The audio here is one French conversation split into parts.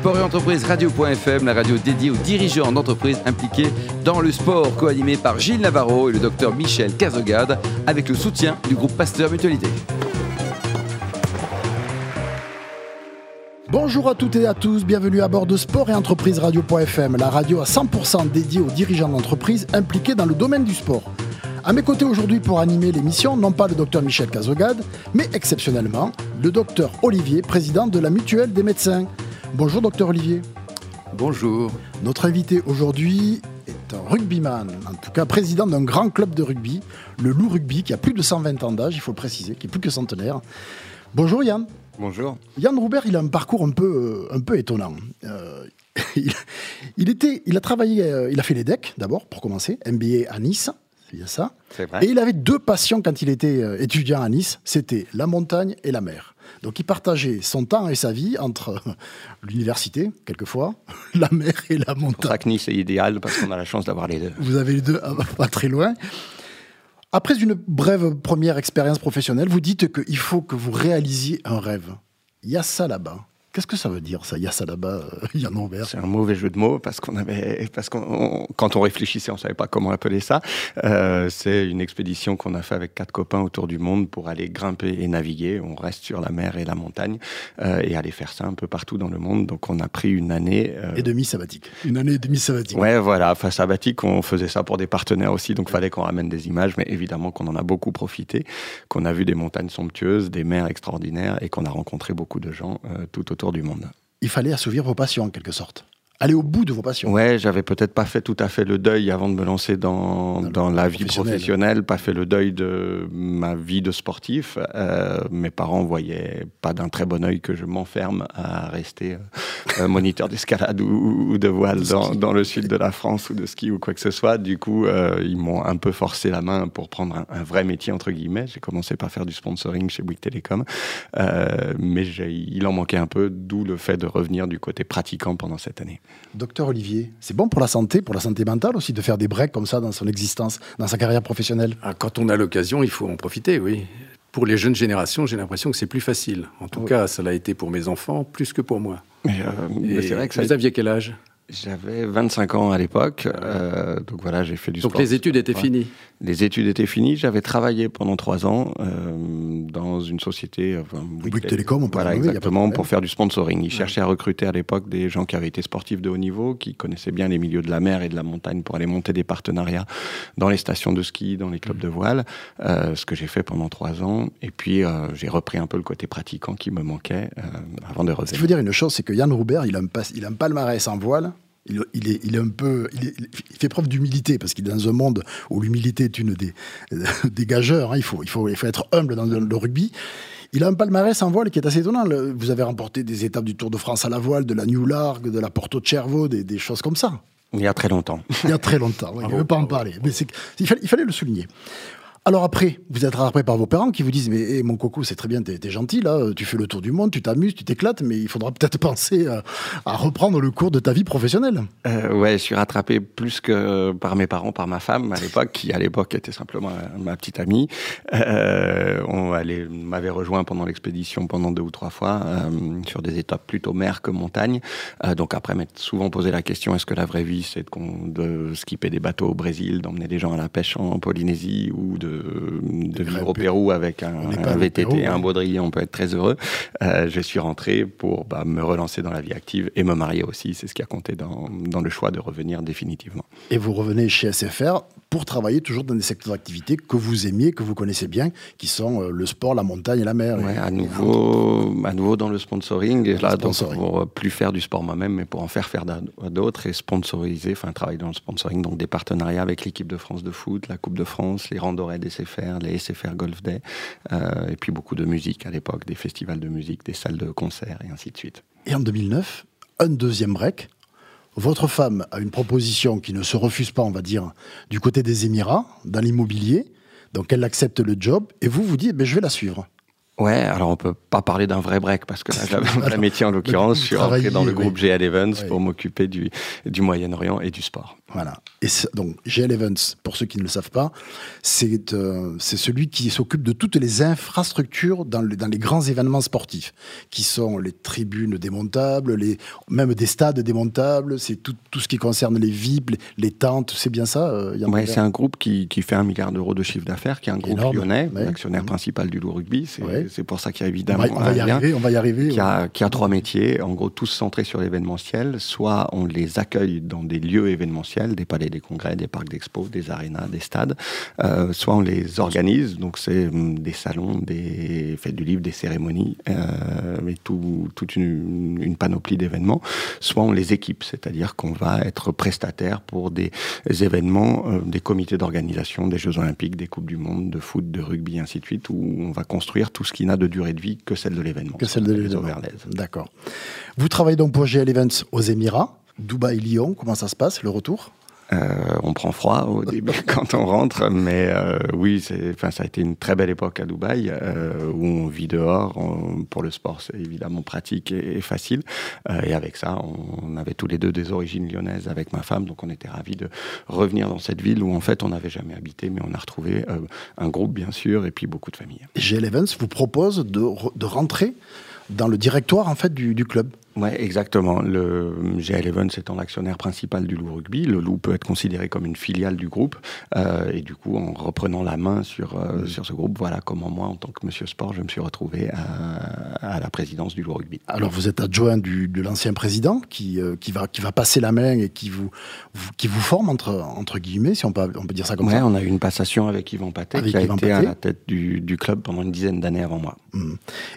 Sport et entreprise radio.fm, la radio dédiée aux dirigeants d'entreprises impliqués dans le sport, co-animé par Gilles Navarro et le docteur Michel Cazogade, avec le soutien du groupe Pasteur Mutualité. Bonjour à toutes et à tous, bienvenue à bord de Sport et Entreprise Radio.fm, la radio à 100% dédiée aux dirigeants d'entreprises impliqués dans le domaine du sport. À mes côtés aujourd'hui pour animer l'émission, non pas le docteur Michel Cazogade, mais exceptionnellement le docteur Olivier, président de la Mutuelle des médecins. Bonjour docteur Olivier. Bonjour. Notre invité aujourd'hui est un rugbyman, en tout cas président d'un grand club de rugby, le Loup Rugby, qui a plus de 120 ans d'âge, il faut le préciser, qui est plus que centenaire. Bonjour Yann. Bonjour. Yann Roubert, il a un parcours un peu, euh, un peu étonnant. Euh, il, était, il a travaillé, euh, il a fait les decks d'abord, pour commencer, MBA à Nice, c'est bien ça. Vrai. Et il avait deux passions quand il était étudiant à Nice, c'était la montagne et la mer. Donc il partageait son temps et sa vie entre l'université, quelquefois, la mer et la montagne. C'est Nice est idéal parce qu'on a la chance d'avoir les deux. Vous avez les deux pas très loin. Après une brève première expérience professionnelle, vous dites qu'il faut que vous réalisiez un rêve. Il y a ça là-bas. Qu'est-ce que ça veut dire, ça Il y a ça là-bas, Yann Robert C'est un mauvais jeu de mots parce qu'on avait, parce qu'on, quand on réfléchissait, on savait pas comment appeler ça. Euh, c'est une expédition qu'on a fait avec quatre copains autour du monde pour aller grimper et naviguer. On reste sur la mer et la montagne euh, et aller faire ça un peu partout dans le monde. Donc on a pris une année euh... et demi sabbatique. Une année et demi sabbatique. Ouais, voilà, enfin sabbatique. On faisait ça pour des partenaires aussi, donc fallait qu'on ramène des images. Mais évidemment qu'on en a beaucoup profité, qu'on a vu des montagnes somptueuses, des mers extraordinaires et qu'on a rencontré beaucoup de gens tout autour du monde. Il fallait assouvir vos passions en quelque sorte. Aller au bout de vos passions. Ouais, j'avais peut-être pas fait tout à fait le deuil avant de me lancer dans, dans, dans la vie professionnelle, pas fait le deuil de ma vie de sportif. Euh, mes parents voyaient pas d'un très bon œil que je m'enferme à rester euh, moniteur d'escalade ou, ou, de voile dans, dans, le sud de la France ou de ski ou quoi que ce soit. Du coup, euh, ils m'ont un peu forcé la main pour prendre un, un vrai métier entre guillemets. J'ai commencé par faire du sponsoring chez Bouygues Télécom, euh, mais il en manquait un peu, d'où le fait de revenir du côté pratiquant pendant cette année. Docteur Olivier, c'est bon pour la santé, pour la santé mentale aussi, de faire des breaks comme ça dans son existence, dans sa carrière professionnelle? Ah, Quand on a l'occasion, il faut en profiter, oui. Pour les jeunes générations, j'ai l'impression que c'est plus facile. En tout oui. cas, ça l'a été pour mes enfants plus que pour moi. Mais, euh, c'est vrai que ça... Vous aviez quel âge? J'avais 25 ans à l'époque, euh, donc voilà, j'ai fait du donc sport. Donc les études étaient ouais. finies Les études étaient finies. J'avais travaillé pendant trois ans euh, dans une société. Enfin, Bouygues Télécom, on peut Voilà, nommer, exactement, pour faire du sponsoring. Ils ouais. cherchaient à recruter à l'époque des gens qui avaient été sportifs de haut niveau, qui connaissaient bien les milieux de la mer et de la montagne pour aller monter des partenariats dans les stations de ski, dans les clubs mmh. de voile, euh, ce que j'ai fait pendant trois ans. Et puis, euh, j'ai repris un peu le côté pratiquant qui me manquait euh, avant de revenir. Ce qu'il faut dire une chose, c'est que Yann Roubert, il a un, il a un palmarès en voile il, il, est, il, est, un peu, il, est, il fait preuve d'humilité parce qu'il est dans un monde où l'humilité est une des, des gageurs. Hein, il, faut, il, faut, il faut être humble dans le, le rugby. Il a un palmarès en voile qui est assez étonnant. Vous avez remporté des étapes du Tour de France à la voile, de la New Largue, de la Porto Cervo, des, des choses comme ça. Il y a très longtemps. Il y a très longtemps, oui, il ne veut pas en parler. Mais il fallait, il fallait le souligner. Alors après, vous êtes rattrapé par vos parents qui vous disent mais hey, mon coco c'est très bien, t'es es gentil là, tu fais le tour du monde, tu t'amuses, tu t'éclates, mais il faudra peut-être penser à, reprendre le cours de ta vie professionnelle. Euh, ouais, je suis rattrapé plus que par mes parents, par ma femme à l'époque, qui à l'époque était simplement ma petite amie. Euh, on m'avait rejoint pendant l'expédition pendant deux ou trois fois euh, sur des étapes plutôt mer que montagne. Donc après m'être souvent posé la question est-ce que la vraie vie c'est de, de skipper des bateaux au Brésil, d'emmener des gens à la pêche en Polynésie ou de de, vivre au Pérou avec un, un VTT, Pérou, un baudrier, on peut être très heureux. Euh, je suis rentré pour bah, me relancer dans la vie active et me marier aussi. C'est ce qui a compté dans, dans, le choix de revenir définitivement. Et vous revenez chez SFR pour travailler toujours dans des secteurs d'activité que vous aimiez, que vous connaissez bien, qui sont euh, le sport, la montagne et la mer. Ouais, à, nouveau, à nouveau dans le sponsoring. Et là, sponsoring. Donc, pour plus faire du sport moi-même, mais pour en faire faire d'autres et sponsoriser, enfin travailler dans le sponsoring, donc des partenariats avec l'équipe de France de foot, la Coupe de France, les randonnées des SFR, les SFR Golf Day, euh, et puis beaucoup de musique à l'époque, des festivals de musique, des salles de concert et ainsi de suite. Et en 2009, un deuxième break. Votre femme a une proposition qui ne se refuse pas, on va dire, du côté des Émirats, dans l'immobilier. Donc elle accepte le job et vous vous dites, ben, je vais la suivre. Ouais, alors on peut pas parler d'un vrai break parce que là j'avais un métier en l'occurrence. Je suis rentré dans le groupe GL Events pour m'occuper du, du Moyen-Orient et du sport. Voilà. Et donc GL Events, pour ceux qui ne le savent pas, c'est euh, c'est celui qui s'occupe de toutes les infrastructures dans, le, dans les grands événements sportifs, qui sont les tribunes démontables, les, même des stades démontables, c'est tout, tout ce qui concerne les VIP, les, tentes, c'est bien ça euh, Ouais, c'est un groupe qui, qui, fait un milliard d'euros de chiffre d'affaires, qui est un groupe lyonnais, l'actionnaire mmh. principal du Loup Rugby. C'est c'est pour ça qu'il y a évidemment on va, y arriver, on va y arriver. Qui a, a, trois métiers, en gros tous centrés sur l'événementiel. Soit on les accueille dans des lieux événementiels, des palais des congrès, des parcs d'expo, des arénas, des stades. Euh, soit on les organise, donc c'est hum, des salons, des fêtes du livre, des cérémonies, euh, tout, toute une, une panoplie d'événements. Soit on les équipe, c'est-à-dire qu'on va être prestataire pour des événements, euh, des comités d'organisation, des Jeux Olympiques, des Coupes du Monde, de foot, de rugby, ainsi de suite, où on va construire tout ce qui n'a de durée de vie que celle de l'événement. Que celle de l'événement. D'accord. Vous travaillez donc pour GL Events aux Émirats, Dubaï, Lyon. Comment ça se passe, le retour? Euh, on prend froid au début quand on rentre, mais euh, oui, enfin, ça a été une très belle époque à Dubaï euh, où on vit dehors. pour le sport, c'est évidemment pratique et, facile. et avec ça, on, avait tous les deux des origines lyonnaises avec ma femme, donc on était ravis de revenir dans cette ville où en fait on n'avait jamais habité, mais on a retrouvé un groupe bien sûr et puis beaucoup de familles. GL Evans vous propose de, de rentrer dans le directoire en fait du, du club. Oui, exactement. Le GL Evans étant l'actionnaire principal du Loup Rugby, le Loup peut être considéré comme une filiale du groupe. Euh, et du coup, en reprenant la main sur, euh, sur ce groupe, voilà comment moi, en tant que monsieur sport, je me suis retrouvé à, à la présidence du Loup Rugby. Alors, vous êtes adjoint du, de l'ancien président qui, euh, qui, va, qui va passer la main et qui vous, qui vous forme, entre, entre guillemets, si on peut, on peut dire ça comme ouais, ça. on a eu une passation avec Yvan Paté, qui a été à la tête du, du, club pendant une dizaine d'années avant moi. Mm.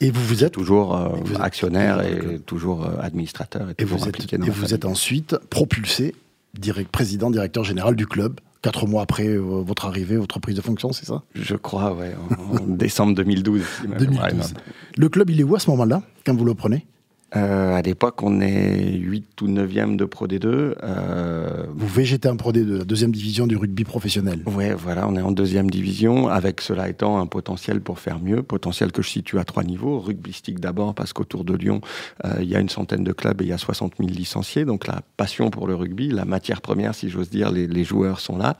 Et vous, vous êtes toujours actionnaire et toujours euh, administrateur. Et, vous, êtes, et vous êtes ensuite propulsé direct, président, directeur général du club quatre mois après euh, votre arrivée, votre prise de fonction, c'est ça? Je crois, ouais, en, décembre 2012. 2012. Le club, il est où à ce moment-là, quand vous le prenez? Euh, à l'époque, on est 8 ou 9e de Pro D2. Euh... Vous végétez en Pro D2, la deuxième division du rugby professionnel. Oui, voilà, on est en deuxième division, avec cela étant un potentiel pour faire mieux, potentiel que je situe à trois niveaux. Rugbystique d'abord, parce qu'autour de Lyon, euh, il y a une centaine de clubs et il y a 60 000 licenciés, donc la passion pour le rugby, la matière première, si j'ose dire, les, les, joueurs sont là.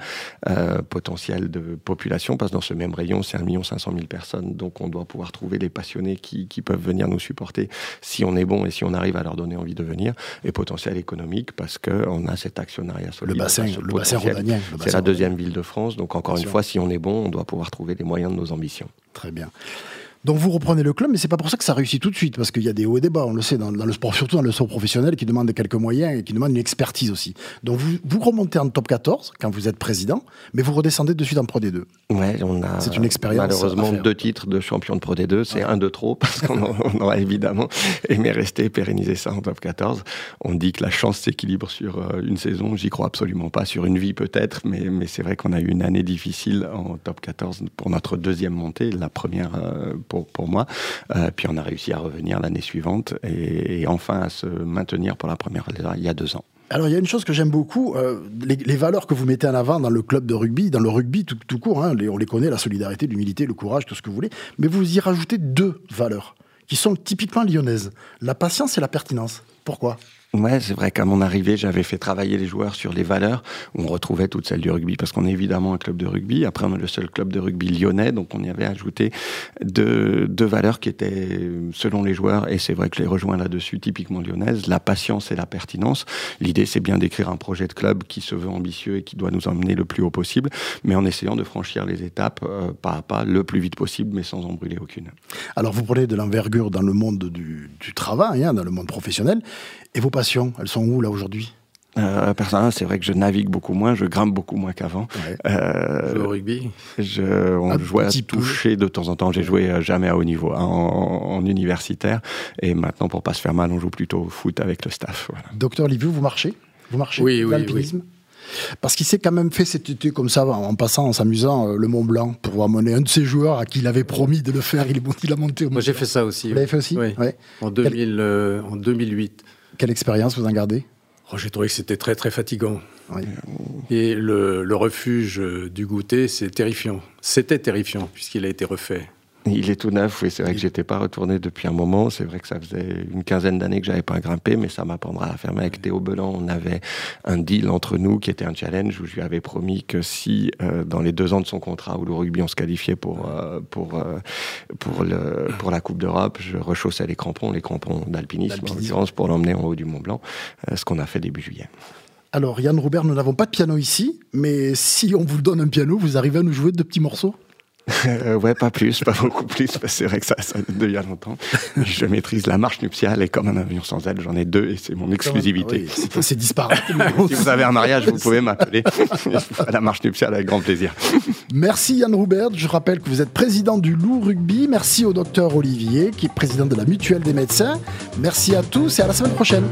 Euh, potentiel de population, parce que dans ce même rayon, c'est 1 500 000 personnes, donc on doit pouvoir trouver les passionnés qui, qui peuvent venir nous supporter si on est bon et si on arrive à leur donner envie de venir, et potentiel économique parce qu'on a cet actionnariat solide. Le bassin, le bassin C'est la deuxième ville de France, donc encore une fois, si on est bon, on doit pouvoir trouver les moyens de nos ambitions. Très bien. Donc vous reprenez le club, mais c'est pas pour ça que ça réussit tout de suite, parce qu'il y a des hauts et des bas, on le sait, dans, le sport, surtout dans le sport professionnel, qui demande quelques moyens et qui demande une expertise aussi. Donc vous, vous remontez en top 14 quand vous êtes président, mais vous redescendez de suite en Pro D2. Ouais, on a c'est une expérience. Malheureusement, deux titres de champion de Pro D2, c'est un de trop, parce qu'on aurait évidemment aimé rester et pérenniser ça en top 14. On dit que la chance s'équilibre sur euh, une saison, j'y crois absolument pas, sur une vie peut-être, mais, mais c'est vrai qu'on a eu une année difficile en top 14 pour notre deuxième montée, la première euh, pour, moi. Euh, puis on a réussi à revenir l'année suivante et, enfin à se maintenir pour la première il y a deux ans. Alors, il y a une chose que j'aime beaucoup, euh, les, valeurs que vous mettez en avant dans le club de rugby, dans le rugby tout, tout court, hein, on les connaît, la solidarité, l'humilité, le courage, tout ce que vous voulez, mais vous y rajoutez deux valeurs qui sont typiquement lyonnaises, la patience et la pertinence. Pourquoi? Ouais, c'est vrai qu'à mon arrivée, j'avais fait travailler les joueurs sur les valeurs. On retrouvait toutes celles du rugby parce qu'on est évidemment un club de rugby. Après, on est le seul club de rugby lyonnais, donc on y avait ajouté deux, valeurs qui étaient, selon les joueurs, et c'est vrai que je les rejoins là-dessus, typiquement lyonnaises, la patience et la pertinence. L'idée, c'est bien d'écrire un projet de club qui se veut ambitieux et qui doit nous emmener le plus haut possible, mais en essayant de franchir les étapes euh, pas à pas le plus vite possible, mais sans en brûler aucune. Alors, vous prenez de l'envergure dans le monde du, du travail, hein, dans le monde professionnel, et vos elles sont où là aujourd'hui? Euh, personnellement, c'est vrai que je navigue beaucoup moins, je grimpe beaucoup moins qu'avant. Euh, au rugby? je, On jouait à toucher de temps en temps. J'ai joué euh, jamais à haut niveau, hein, en, universitaire. Et maintenant, pour pas se faire mal, on joue plutôt au foot avec le staff. Docteur Liviu, vous marchez? Vous marchez Oui, oui, Parce qu'il s'est quand même fait cet été comme ça, en passant, en s'amusant, le Mont Blanc, pour amener un de ses joueurs à qui il avait promis de le faire. Il, est, il a monté au Moi, j'ai fait ça aussi. Vous l'avez fait aussi? Oui. En, 2000, en 2008. Quelle expérience vous en gardez? Oh, J'ai trouvé que c'était très très fatigant. Et le, refuge du goûter, c'est terrifiant. C'était terrifiant puisqu'il a été refait. Il est tout neuf, oui. C'est vrai que j'étais pas retourné depuis un moment. C'est vrai que ça faisait une quinzaine d'années que j'avais pas grimpé, mais ça m'apprendra à faire. Avec Théo Belan, on avait un deal entre nous qui était un challenge où je lui avais promis que si euh, dans les deux ans de son contrat où le rugby on se qualifiait pour euh, pour euh, pour le pour la Coupe d'Europe, je rechaussais les crampons, les crampons d'alpinisme en l'occurrence pour l'emmener en haut du Mont Blanc, ce qu'on a fait début juillet. Alors Yann Robert, nous n'avons pas de piano ici, mais si on vous donne un piano, vous arrivez à nous jouer de petits morceaux? euh, ouais, pas plus, pas beaucoup plus, c'est vrai que ça, ça il y a longtemps. Je maîtrise la marche nuptiale et comme un avion sans aile, j'en ai deux et c'est mon exclusivité. Ah c'est disparate. si vous avez un mariage, vous pouvez m'appeler. la marche nuptiale avec grand plaisir. Merci Yann Roubert. Je rappelle que vous êtes président du Loup Rugby. Merci au docteur Olivier, qui est président de la Mutuelle des médecins. Merci à tous et à la semaine prochaine.